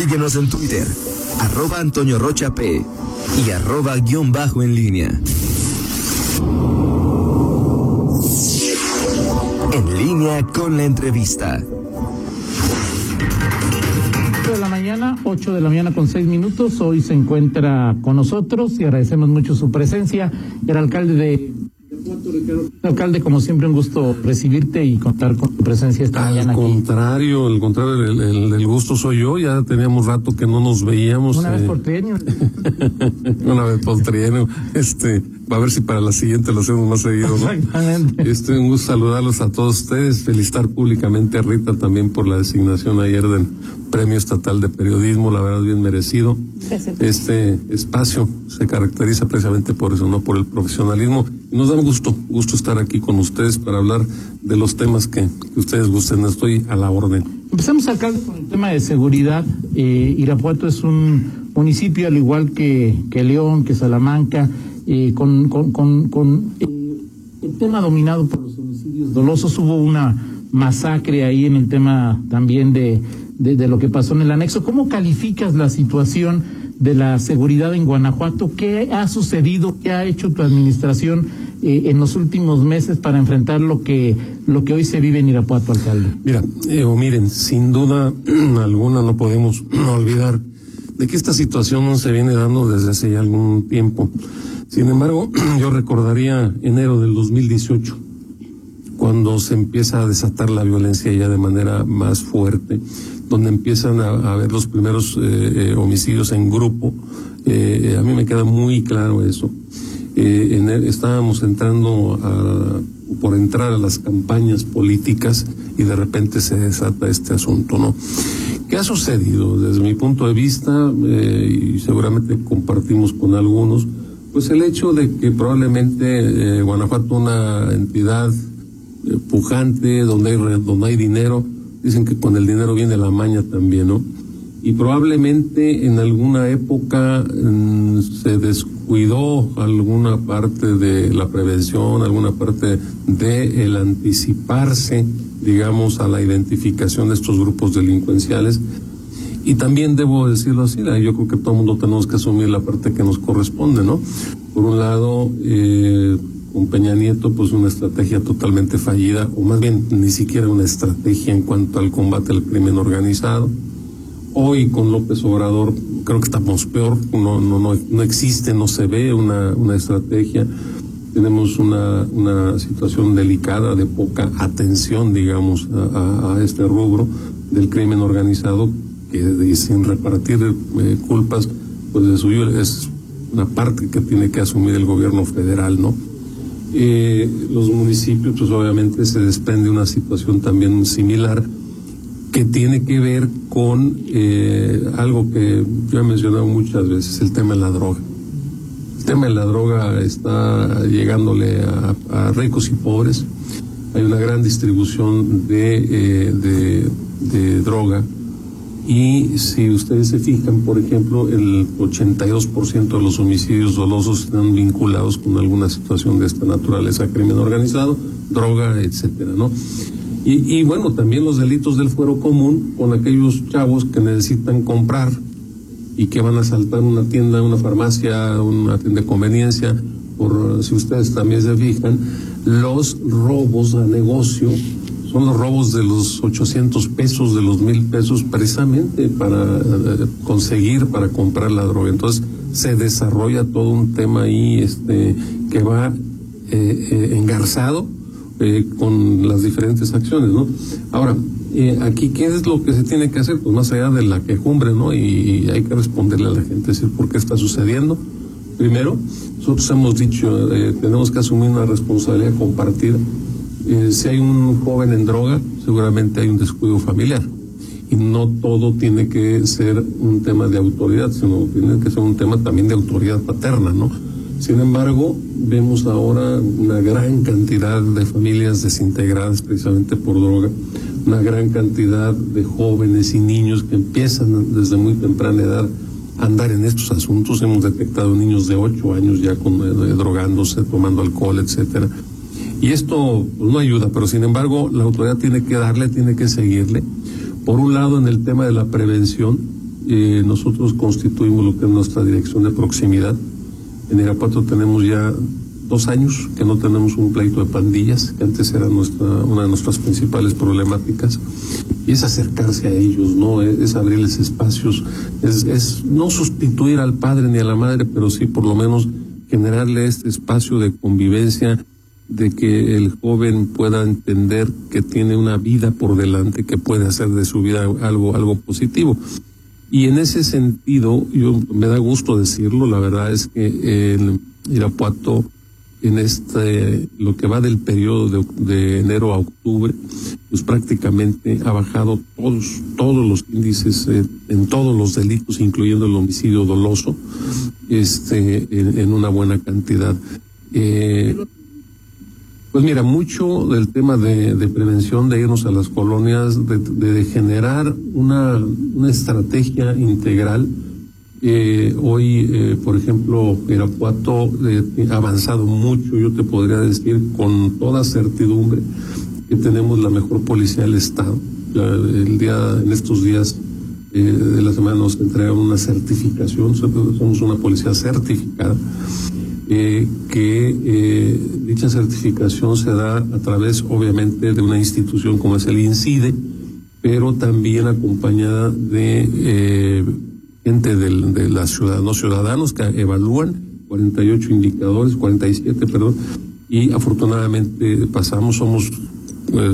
Síguenos en Twitter, arroba Antonio Rocha P y arroba guion bajo en línea. En línea con la entrevista. 8 de la mañana, 8 de la mañana con 6 minutos. Hoy se encuentra con nosotros y agradecemos mucho su presencia. El alcalde de Alcalde, como siempre, un gusto recibirte y contar con tu presencia esta Al mañana. aquí. contrario, el contrario, el, el- el gusto soy yo. Ya teníamos rato que no nos veíamos. Una vez eh, por trienio. una vez por trienio. Este, va a ver si para la siguiente lo hacemos más seguido, ¿no? Exactamente. Este, un gusto saludarlos a todos ustedes, felicitar públicamente a Rita también por la designación ayer del Premio Estatal de Periodismo, la verdad bien merecido. Este espacio se caracteriza precisamente por eso, no por el profesionalismo. Nos da gusto, gusto estar aquí con ustedes para hablar de los temas que, ustedes gusten. Estoy a la orden. Empezamos, alcalde, con el tema de seguridad. Eh, Irapuato es un municipio, al igual que, que León, que Salamanca, eh, con, con, con, con, eh, el tema dominado por los homicidios dolosos. Hubo una masacre ahí en el tema también de lo que pasó en el anexo. ¿Cómo calificas la situación de la seguridad en Guanajuato? ¿Qué ha sucedido? ¿Qué ha hecho tu administración eh, en los últimos meses para enfrentar lo que, lo que hoy se vive en Irapuato, alcalde? Mira, eh, o miren, sin duda alguna no podemos olvidar de que esta situación se viene dando desde hace ya algún tiempo. Sin embargo, yo recordaría enero del 2018, cuando se empieza a desatar la violencia ya de manera más fuerte, donde empiezan a, a haber los primeros eh, eh, homicidios en grupo. Eh, a mí me queda muy claro eso. Eh, en el- estábamos entrando a, por entrar a las campañas políticas y de repente se desata este asunto, ¿no? ¿Qué ha sucedido? Desde mi punto de vista, eh, y seguramente compartimos con algunos, pues el hecho de que probablemente eh, Guanajuato, una entidad eh, pujante, donde hay, donde hay dinero, dicen que con el dinero viene la maña también, ¿no? Y probablemente en alguna época mm, se descuidó alguna parte de la prevención, alguna parte de el anticiparse, digamos, a la identificación de estos grupos delincuenciales. Y también debo decirlo así, yo creo que todo el mundo tenemos que asumir la parte que nos corresponde, ¿no? Por un lado, eh, con Peña Nieto, pues una estrategia totalmente fallida, o más bien ni siquiera una estrategia en cuanto al combate al crimen organizado. Hoy con López Obrador creo que estamos peor, no, no, no, no existe, no se ve una, una estrategia. Tenemos una, una situación delicada de poca atención, digamos, a, este rubro del crimen organizado, que sin repartir eh, culpas, pues de suyo es una parte que tiene que asumir el gobierno federal, ¿no? Eh, los municipios, pues obviamente se desprende una situación también similar que tiene que ver con eh, algo que yo he mencionado muchas veces, el tema de la droga. El tema de la droga está llegándole a, ricos y pobres. Hay una gran distribución de, eh, de, de droga. Y si ustedes se fijan, por ejemplo, el 82% de los homicidios dolosos están vinculados con alguna situación de esta naturaleza, crimen organizado, droga, etcétera, ¿no? Y, y bueno, también los delitos del fuero común con aquellos chavos que necesitan comprar y que van a saltar una tienda, una farmacia, una tienda de conveniencia, por si ustedes también se fijan, los robos a negocio son los robos de los 800 pesos, de los mil pesos, precisamente para eh, conseguir, para comprar la droga. Entonces se desarrolla todo un tema ahí este, que va eh, eh, engarzado eh, con las diferentes acciones, ¿no? Ahora, eh, aquí, ¿qué es lo que se tiene que hacer? Pues más allá de la quejumbre, ¿no? Y, y hay que responderle a la gente, decir por qué está sucediendo. Primero, nosotros hemos dicho, eh, tenemos que asumir una responsabilidad compartida. Eh, si hay un joven en droga, seguramente hay un descuido familiar. Y no todo tiene que ser un tema de autoridad, sino tiene que ser un tema también de autoridad paterna, ¿no? Sin embargo, vemos ahora una gran cantidad de familias desintegradas precisamente por droga, una gran cantidad de jóvenes y niños que empiezan desde muy temprana edad a andar en estos asuntos. Hemos detectado niños de 8 años ya con, eh, drogándose, tomando alcohol, etcétera. Y esto pues, no ayuda, pero sin embargo la autoridad tiene que darle, tiene que seguirle. Por un lado, en el tema de la prevención, eh, nosotros constituimos lo que es nuestra dirección de proximidad. En Irapuato tenemos ya dos años que no tenemos un pleito de pandillas, que antes era nuestra, una de nuestras principales problemáticas, y es acercarse a ellos, ¿no? Es, abrirles espacios, es, es no sustituir al padre ni a la madre, pero sí por lo menos generarle este espacio de convivencia, de que el joven pueda entender que tiene una vida por delante, que puede hacer de su vida algo, algo positivo. Y en ese sentido, yo me da gusto decirlo, la verdad es que en Irapuato, en este, lo que va del periodo de, enero a octubre, pues prácticamente ha bajado todos, todos los índices eh, en todos los delitos, incluyendo el homicidio doloso, este, en, una buena cantidad. Eh, pues mira, mucho del tema de, prevención, de irnos a las colonias, de, generar una, una, estrategia integral. Eh, hoy, eh, por ejemplo, Irapuato eh, ha avanzado mucho, yo te podría decir con toda certidumbre que tenemos la mejor policía del Estado. el día, en estos días de la semana nos entregan una certificación, somos una policía certificada eh, que eh, dicha certificación se da a través, obviamente, de una institución como es el INCIDE, pero también acompañada de eh, gente de la ciudad, los ciudadanos que evalúan 48 indicadores, 47, perdón, y afortunadamente pasamos, somos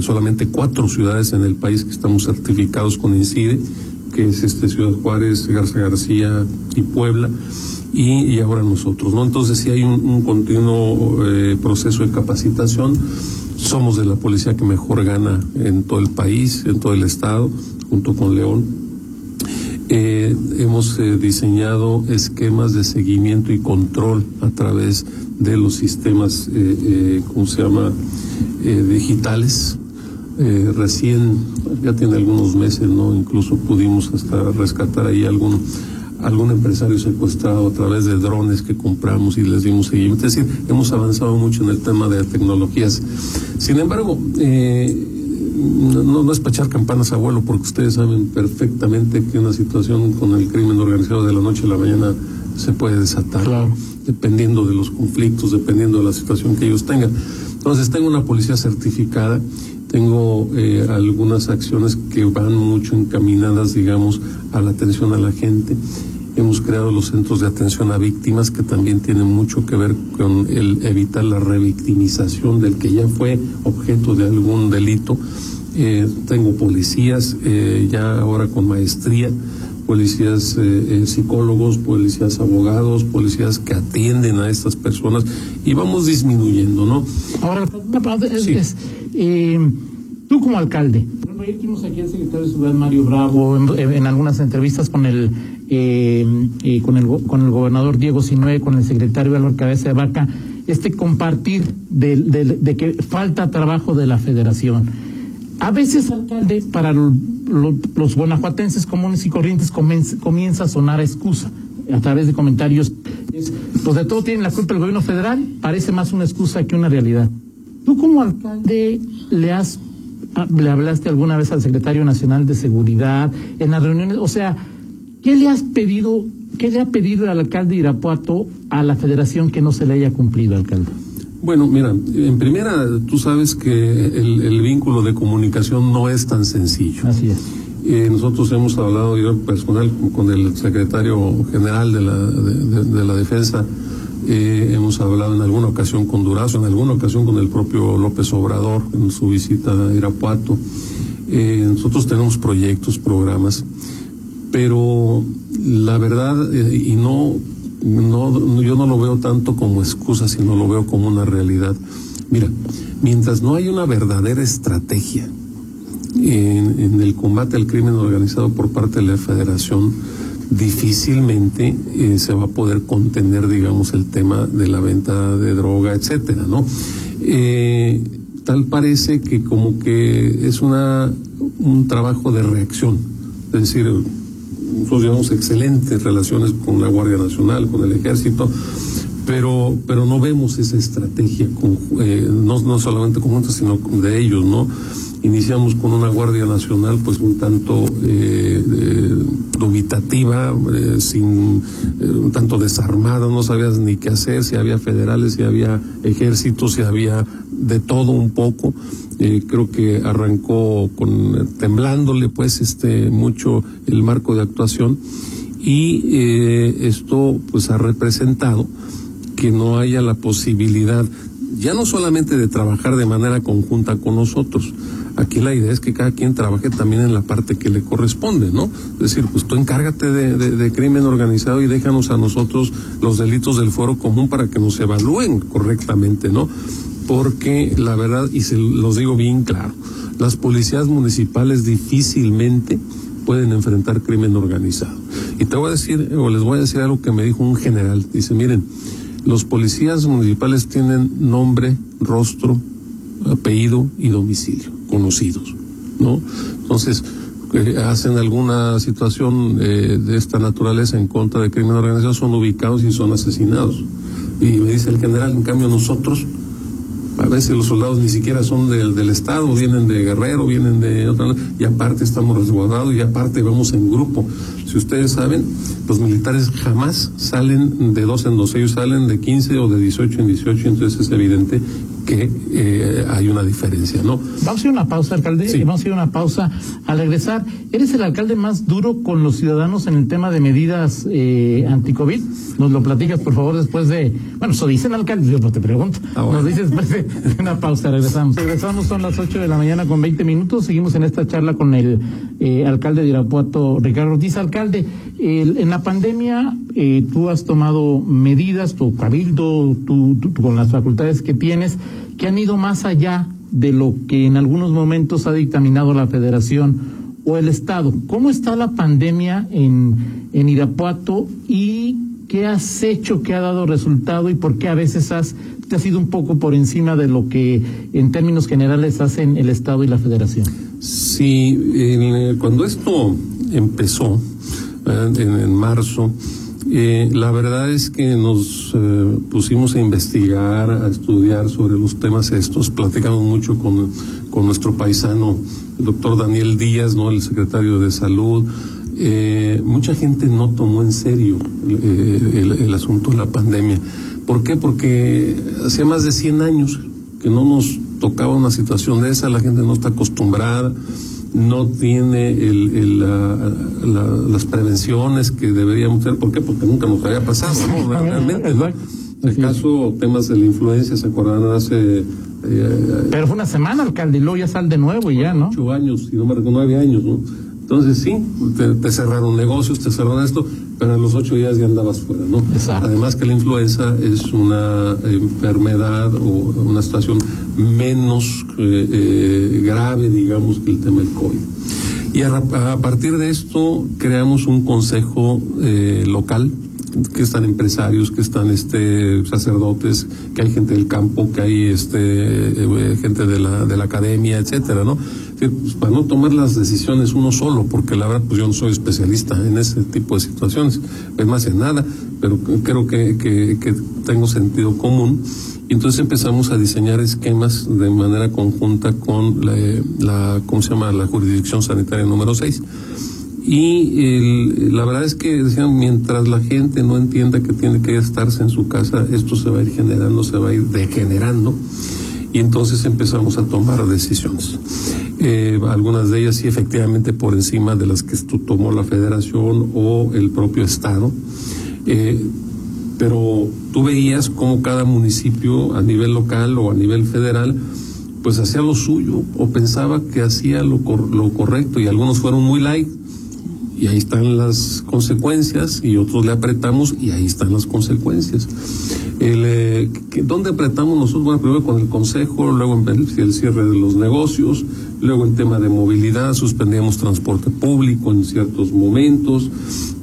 solamente cuatro ciudades en el país que estamos certificados con INCIDE, que es este Ciudad Juárez, Garza García y Puebla y, ahora nosotros, ¿no? Entonces si hay un, continuo eh, proceso de capacitación. Somos de la policía que mejor gana en todo el país, en todo el estado, junto con León. Eh, hemos eh, diseñado esquemas de seguimiento y control a través de los sistemas, ¿cómo se llama?, digitales. recién, ya tiene algunos meses, ¿no? Incluso pudimos hasta rescatar ahí algún algún empresario secuestrado a través de drones que compramos y les dimos seguimiento. Es decir, hemos avanzado mucho en el tema de tecnologías. Sin embargo, eh, no, no es para echar campanas a vuelo, porque ustedes saben perfectamente que una situación con el crimen organizado de la noche a la mañana se puede desatar, dependiendo de los conflictos, dependiendo de la situación que ellos tengan. Entonces, tengo una policía certificada, tengo eh, algunas acciones que van mucho encaminadas, digamos, a la atención a la gente. Hemos creado los centros de atención a víctimas que también tienen mucho que ver con el evitar la revictimización del que ya fue objeto de algún delito. Eh, tengo policías eh, ya ahora con maestría, policías eh, psicólogos, policías abogados, policías que atienden a estas personas y vamos disminuyendo, ¿no? Ahora, es, tú como alcalde, ayer tuvimos aquí al secretario de Ciudad Mario Bravo en, algunas entrevistas con el, eh, eh, con el con el gobernador Diego Sinue, con el secretario Álvaro Cabeza de Vaca, este compartir de, de, que falta trabajo de la federación. A veces, alcalde, para los guanajuatenses comunes y corrientes comienza a sonar excusa a través de comentarios. pues de todo tiene la culpa el gobierno federal, parece más una excusa que una realidad. Tú como alcalde le has Ah, ¿Le hablaste alguna vez al secretario nacional de seguridad en las reuniones? O sea, ¿qué le has pedido, qué le ha pedido al alcalde de Irapuato a la federación que no se le haya cumplido, alcalde? Bueno, mira, en primera, tú sabes que el, vínculo de comunicación no es tan sencillo. Así es. Eh, nosotros hemos hablado, yo personal, con el secretario general de la, de la defensa, eh, hemos hablado en alguna ocasión con Durazo, en alguna ocasión con el propio López Obrador en su visita a Irapuato. Eh, nosotros tenemos proyectos, programas, pero la verdad, eh, y no, no, yo no lo veo tanto como excusa, sino lo veo como una realidad. Mira, mientras no hay una verdadera estrategia en, el combate al crimen organizado por parte de la Federación, difícilmente eh, se va a poder contener, digamos, el tema de la venta de droga, etcétera, ¿no? Eh, tal parece que como que es una un trabajo de reacción, es decir, nosotros llevamos excelentes relaciones con la Guardia Nacional, con el Ejército, pero pero no vemos esa estrategia eh, no, no solamente conjunta sino de ellos no iniciamos con una guardia nacional pues un tanto eh, dubitativa eh, sin eh, un tanto desarmada no sabías ni qué hacer si había federales si había ejércitos si había de todo un poco creo que arrancó con temblándole pues este mucho el marco de actuación y esto pues ha representado que no haya la posibilidad ya no solamente de trabajar de manera conjunta con nosotros, aquí la idea es que cada quien trabaje también en la parte que le corresponde, ¿no? Es decir, pues tú encárgate de, crimen organizado y déjanos a nosotros los delitos del foro común para que nos evalúen correctamente, ¿no? Porque la verdad, y se los digo bien claro, las policías municipales difícilmente pueden enfrentar crimen organizado. Y te voy a decir, o les voy a decir algo que me dijo un general. Dice, miren, los policías municipales tienen nombre, rostro, apellido y domicilio conocidos, ¿no? Entonces, eh, hacen alguna situación eh, de esta naturaleza en contra de crimen organizado, son ubicados y son asesinados. Y me dice el general, en cambio nosotros, a veces los soldados ni siquiera son del, del Estado, vienen de Guerrero, vienen de otra, y aparte estamos resguardados y aparte vamos en grupo. Si ustedes saben, los militares jamás salen de dos en dos, ellos salen de 15 o de 18 en 18, entonces es evidente que eh, hay una diferencia, ¿no? Vamos a ir a una pausa, alcalde. Vamos a ir a una pausa. Al regresar, ¿eres el alcalde más duro con los ciudadanos en el tema de medidas eh, anti-COVID? Nos lo platicas, por favor, después de. Bueno, eso dicen alcalde, yo no te pregunto. Ah, Nos dices después de una pausa, regresamos. Regresamos, son las 8 de la mañana con 20 minutos. Seguimos en esta charla con el eh, alcalde de Irapuato, Ricardo Ortiz. Alcalde, en la pandemia eh, tú has tomado medidas, tu cabildo, tú, con las facultades que tienes que han ido más allá de lo que en algunos momentos ha dictaminado la federación o el Estado. ¿Cómo está la pandemia en, en Irapuato y qué has hecho que ha dado resultado y por qué a veces has, te has ido un poco por encima de lo que en términos generales hacen el Estado y la federación? Sí, cuando esto empezó en, en marzo, eh, la verdad es que nos eh, pusimos a investigar, a estudiar sobre los temas estos, platicamos mucho con, con nuestro paisano, el doctor Daniel Díaz, ¿no? el secretario de Salud. Eh, mucha gente no tomó en serio el, el, asunto de la pandemia. ¿Por qué? Porque hacía más de 100 años que no nos tocaba una situación de esa, la gente no está acostumbrada no tiene el, las prevenciones que deberíamos tener. ¿Por qué? Porque nunca nos había pasado, ¿no? Realmente. El caso, temas de la influencia, ¿se acordarán hace... Eh, Pero fue una semana, alcalde, y luego ya sal de nuevo y ya, ¿no? Ocho años, si no me recuerdo, nueve años, ¿no? Entonces sí, te, cerraron negocios, te cerraron esto, pero en los ocho días ya andabas fuera, ¿no? Además que la influenza es una enfermedad o una situación menos eh, eh, grave, digamos, que el tema del COVID. Y a, partir de esto creamos un consejo eh, local que están empresarios, que están este sacerdotes, que hay gente del campo, que hay este gente de la de la academia, etcétera, ¿no? Para no tomar las decisiones uno solo, porque la verdad pues yo no soy especialista en ese tipo de situaciones, es más en nada, pero creo que, que, tengo sentido común. Y entonces empezamos a diseñar esquemas de manera conjunta con la, la ¿cómo se llama?, la jurisdicción sanitaria número 6. Y la verdad es que decían, mientras la gente no entienda que tiene que estarse en su casa, esto se va a ir generando, se va a ir degenerando y entonces empezamos a tomar decisiones. Eh, algunas de ellas sí efectivamente por encima de las que tomó la federación o el propio estado. Eh, pero tú veías cómo cada municipio a nivel local o a nivel federal pues hacía lo suyo o pensaba que hacía lo, lo correcto y algunos fueron muy light y ahí están las consecuencias y otros le apretamos y ahí están las consecuencias. El, eh, ¿Dónde apretamos nosotros? Bueno, primero con el Consejo, luego en el, cierre de los negocios, luego en tema de movilidad, suspendíamos transporte público en ciertos momentos,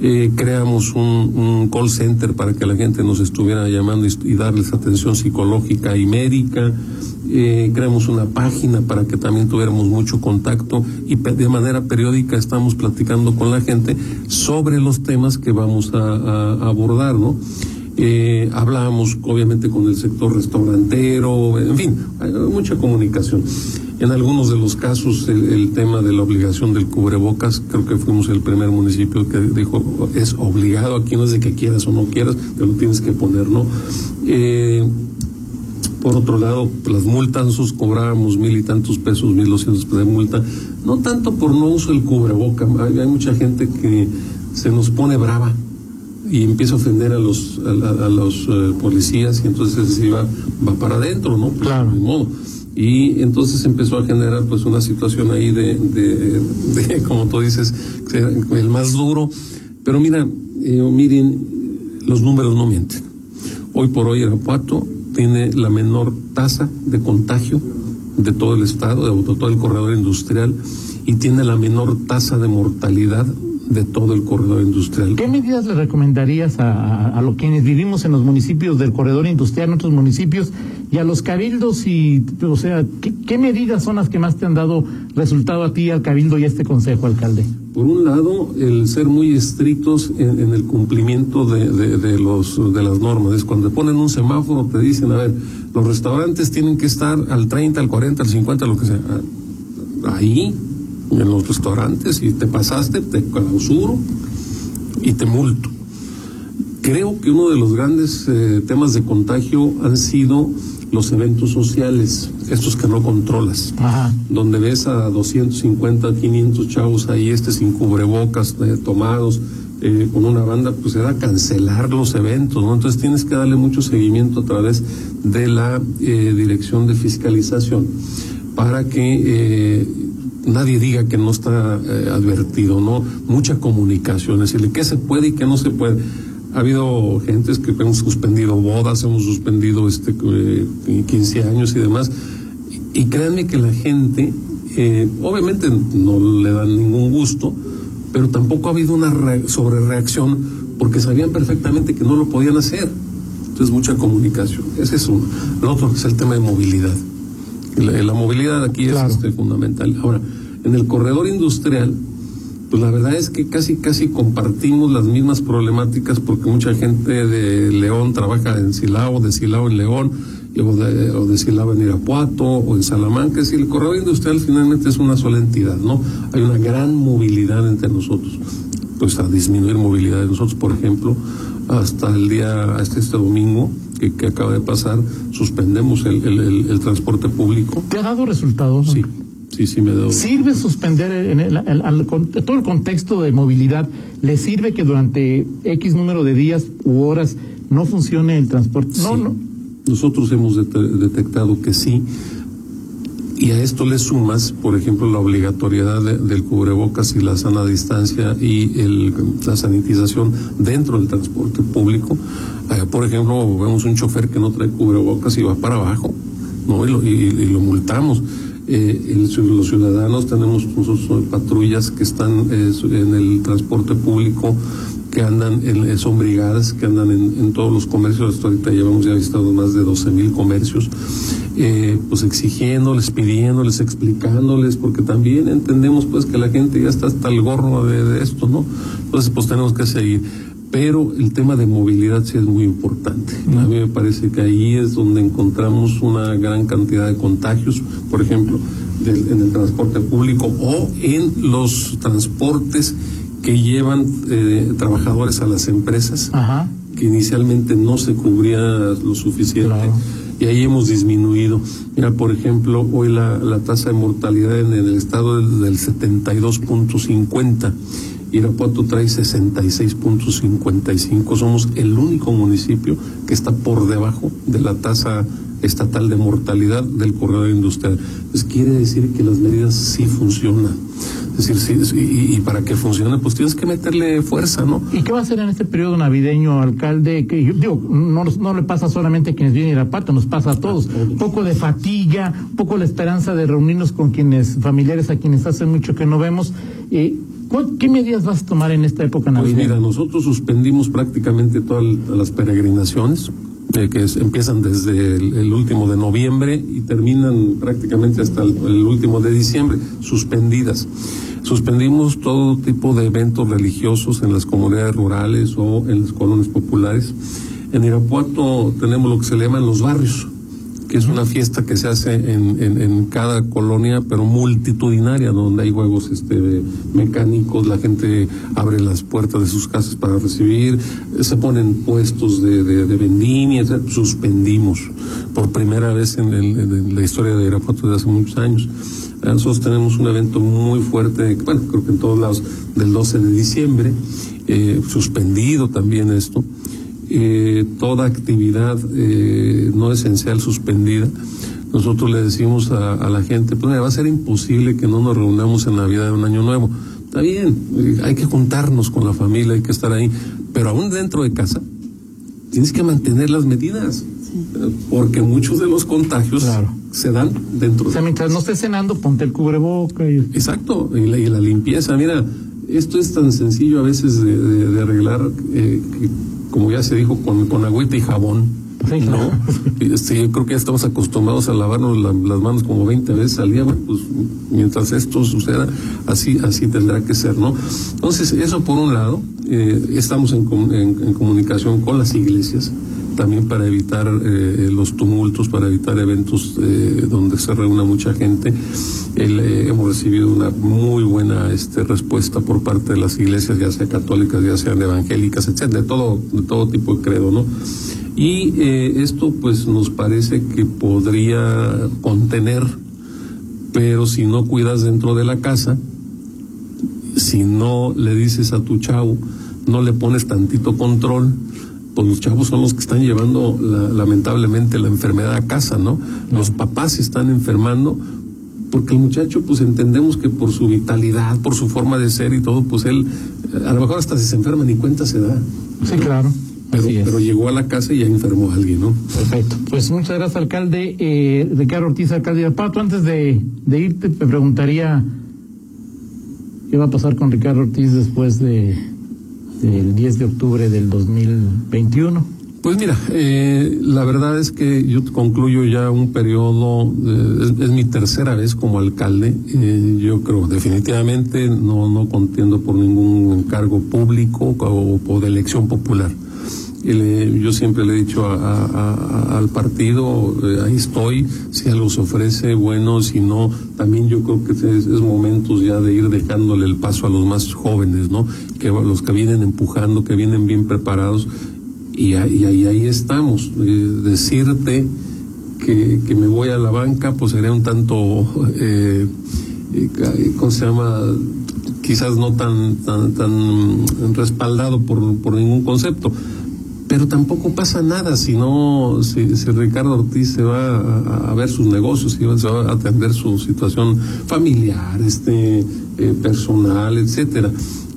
eh, creamos un, call center para que la gente nos estuviera llamando y, darles atención psicológica y médica, eh, creamos una página para que también tuviéramos mucho contacto y de manera periódica estamos platicando con la gente sobre los temas que vamos a, abordar, ¿no? Eh, hablábamos obviamente con el sector restaurantero, en fin, mucha comunicación. En algunos de los casos el, tema de la obligación del cubrebocas, creo que fuimos el primer municipio que dijo es obligado, aquí no es de que quieras o no quieras, te lo tienes que poner, ¿no? Eh, por otro lado, las multas, nosotros cobrábamos mil y tantos pesos, mil doscientos de multa, no tanto por no uso del cubreboca, hay, mucha gente que se nos pone brava y empieza a ofender a los a, los eh, policías y entonces se va, va para adentro, ¿no? Pues, claro. De modo. Y entonces empezó a generar pues una situación ahí de, como tú dices, el más duro. Pero mira, eh, miren, los números no mienten. Hoy por hoy Irapuato tiene la menor tasa de contagio de todo el estado, de todo el corredor industrial, y tiene la menor tasa de mortalidad de todo el corredor industrial. ¿Qué medidas le recomendarías a, a, los quienes vivimos en los municipios del corredor industrial, en otros municipios, y a los cabildos? y O sea, ¿qué, medidas son las que más te han dado resultado a ti, al cabildo y a este consejo, alcalde? Por un lado, el ser muy estrictos en, el cumplimiento de, de, los, de las normas. Es cuando ponen un semáforo, te dicen, a ver, los restaurantes tienen que estar al 30, al 40, al 50, lo que sea. Ahí en los restaurantes y te pasaste, te clausuro y te multo. Creo que uno de los grandes eh, temas de contagio han sido los eventos sociales, estos que no controlas, donde ves a 250, 500 chavos ahí, este sin cubrebocas, eh, tomados, eh, con una banda, pues era cancelar los eventos, ¿no? Entonces tienes que darle mucho seguimiento a través de la Dirección de Fiscalización para que nadie diga que no está eh, advertido, ¿no? Mucha comunicación, es decir, qué se puede y qué no se puede. Ha habido gentes que hemos suspendido bodas, hemos suspendido este eh, 15 años y demás. Y, créanme que la gente, eh, obviamente no le dan ningún gusto, pero tampoco ha habido una sobrereacción porque sabían perfectamente que no lo podían hacer. Entonces, mucha comunicación. Ese es uno. El otro es el tema de movilidad. La, movilidad aquí es este, fundamental. Ahora, en el corredor industrial, pues la verdad es que casi, casi compartimos las mismas problemáticas porque mucha gente de León trabaja en Silao, de Silao en León, o de, o de Silao en Irapuato, o en Salamanca. Es el corredor industrial finalmente es una sola entidad, ¿no? Hay una gran movilidad entre nosotros. Pues a disminuir movilidad de nosotros, por ejemplo, hasta el día, hasta este domingo, que, acaba de pasar, suspendemos el, el, transporte público. ¿Te ha dado resultados? Sí. Sí, sí, me ha dado. ¿Sirve suspender en el, todo el contexto de movilidad? ¿Le sirve que durante X número de días u horas no funcione el transporte? No, no. Nosotros hemos detectado que sí. Y a esto le sumas, por ejemplo, la obligatoriedad del cubrebocas y la sana distancia y el, la sanitización dentro del transporte público. Eh, por ejemplo, vemos un chofer que no trae cubrebocas y va para abajo, ¿no? Y lo, multamos. Eh, los ciudadanos tenemos patrullas que están eh, en el transporte público que andan, en, son brigadas que andan en, todos los comercios, hasta ahorita llevamos ya visitado más de 12 mil comercios, eh, pues exigiéndoles, pidiéndoles, explicándoles, porque también entendemos pues que la gente ya está hasta el gorro de, esto, ¿no? Entonces pues tenemos que seguir. Pero el tema de movilidad sí es muy importante. A mí me parece que ahí es donde encontramos una gran cantidad de contagios, por ejemplo, en el transporte público o en los transportes que llevan eh, trabajadores a las empresas, que inicialmente no se cubría lo suficiente. Y ahí hemos disminuido. Mira, por ejemplo, hoy la, la tasa de mortalidad en el estado es del 72.50. Irapuato trae 66.55. Somos el único municipio que está por debajo de la tasa estatal de mortalidad del corredor industrial. Pues quiere decir que las medidas sí funcionan. Es decir, sí, y, para que funcione, pues tienes que meterle fuerza, ¿no? ¿Y qué va a hacer en este periodo navideño, alcalde? Que yo digo, no, no le pasa solamente a quienes vienen a Irapuato, nos pasa a todos. Un poco de fatiga, un poco la esperanza de reunirnos con quienes, familiares a quienes hace mucho que no vemos. Eh, ¿Qué medidas vas a tomar en esta época pues navideña? Pues mira, nosotros suspendimos prácticamente todas las peregrinaciones que empiezan desde el, último de noviembre y terminan prácticamente hasta el, último de diciembre, suspendidas. Suspendimos todo tipo de eventos religiosos en las comunidades rurales o en las colonias populares. En Irapuato tenemos lo que se llaman los barrios, que es una fiesta que se hace en, en, cada colonia, pero multitudinaria, donde hay juegos este, mecánicos, la gente abre las puertas de sus casas para recibir, se ponen puestos de, vendimia, suspendimos por primera vez en, la historia de Irapuato de hace muchos años. Nosotros tenemos un evento muy fuerte, bueno, creo que en todos lados, del 12 de diciembre, eh, suspendido también esto eh, toda actividad eh, no esencial suspendida. Nosotros le decimos a, a la gente, pues va a ser imposible que no nos reunamos en Navidad de un año nuevo. Está bien, eh, hay que juntarnos con la familia, hay que estar ahí, pero aún dentro de casa tienes que mantener las medidas, sí. porque muchos de los contagios claro. se dan dentro. O sea, mientras no estés cenando, ponte el cubreboca. Y... Exacto, y la, y la, limpieza. Mira, esto es tan sencillo a veces de, de, de arreglar eh, que como ya se dijo, con, con agüita y jabón. Sí, ¿no? Este, yo creo que ya estamos acostumbrados a lavarnos la, las manos como 20 veces al día. Pues mientras esto suceda, así, así tendrá que ser, ¿no? Entonces, eso por un lado, eh, estamos en, en, en, comunicación con las iglesias también para evitar eh, los tumultos, para evitar eventos eh, donde se reúna mucha gente. Eh, hemos recibido una muy buena este, respuesta por parte de las iglesias, ya sea católicas, ya sean evangélicas, etcétera, de todo, de todo tipo de credo, ¿no? Y esto pues nos parece que podría contener, pero si no cuidas dentro de la casa, si no le dices a tu chavo, no le pones tantito control, pues los chavos son los que están llevando la, lamentablemente la enfermedad a casa, ¿no? Los papás se están enfermando porque el muchacho, pues entendemos que por su vitalidad, por su forma de ser y todo, pues él, a lo mejor hasta si se enferma ni cuenta se da. Sí, claro. Pero, pero, llegó a la casa y ya enfermó a alguien, ¿no? Perfecto. Pues muchas gracias, alcalde. Eh, Ricardo Ortiz, alcalde de Pato. Antes de, de irte, te preguntaría qué va a pasar con Ricardo Ortiz después de, el 10 de octubre del 2021? Pues mira, eh, la verdad es que yo concluyo ya un periodo, eh, es, mi tercera vez como alcalde. Eh, yo creo definitivamente no, no contiendo por ningún cargo público o por elección popular. Le, yo siempre le he dicho a, al partido, eh, ahí estoy, si algo se ofrece, bueno, si no, también yo creo que es, es, momentos ya de ir dejándole el paso a los más jóvenes, ¿no? Que los que vienen empujando, que vienen bien preparados, y ahí, ahí, estamos. Eh, decirte que, me voy a la banca, pues sería un tanto, eh, ¿cómo se llama? Quizás no tan, tan, tan respaldado por, por ningún concepto pero tampoco pasa nada si no, si, Ricardo Ortiz se va a, a, ver sus negocios, si se va a atender su situación familiar, este, eh, personal, etcétera.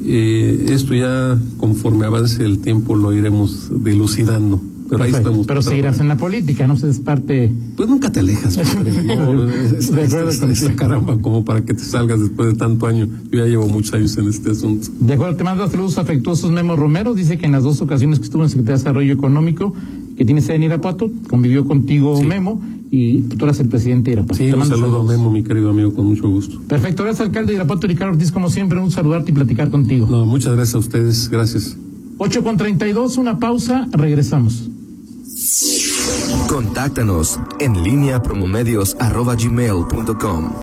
Eh, esto ya conforme avance el tiempo lo iremos dilucidando. Pero ahí Perfecto. estamos. Pero seguirás en la política, no se es parte. Pues nunca te alejas. no, es, acuerdo es, es, caramba, como para que te salgas después de tanto año. Yo ya llevo muchos años en este asunto. De acuerdo, te mando saludos afectuosos Memo Romero. Dice que en las dos ocasiones que estuvo en Secretaría de Desarrollo Económico, que tiene sede en Irapuato, convivió contigo sí. Memo y tú eres el presidente de Irapuato. Sí, un saludo a Memo, mi querido amigo, con mucho gusto. Perfecto, gracias alcalde de Irapuato, Ricardo Ortiz, como siempre, un saludarte y platicar contigo. No, muchas gracias a ustedes, gracias. 8 con 32, una pausa, regresamos. Contáctanos en línea promomedios arroba gmail.com.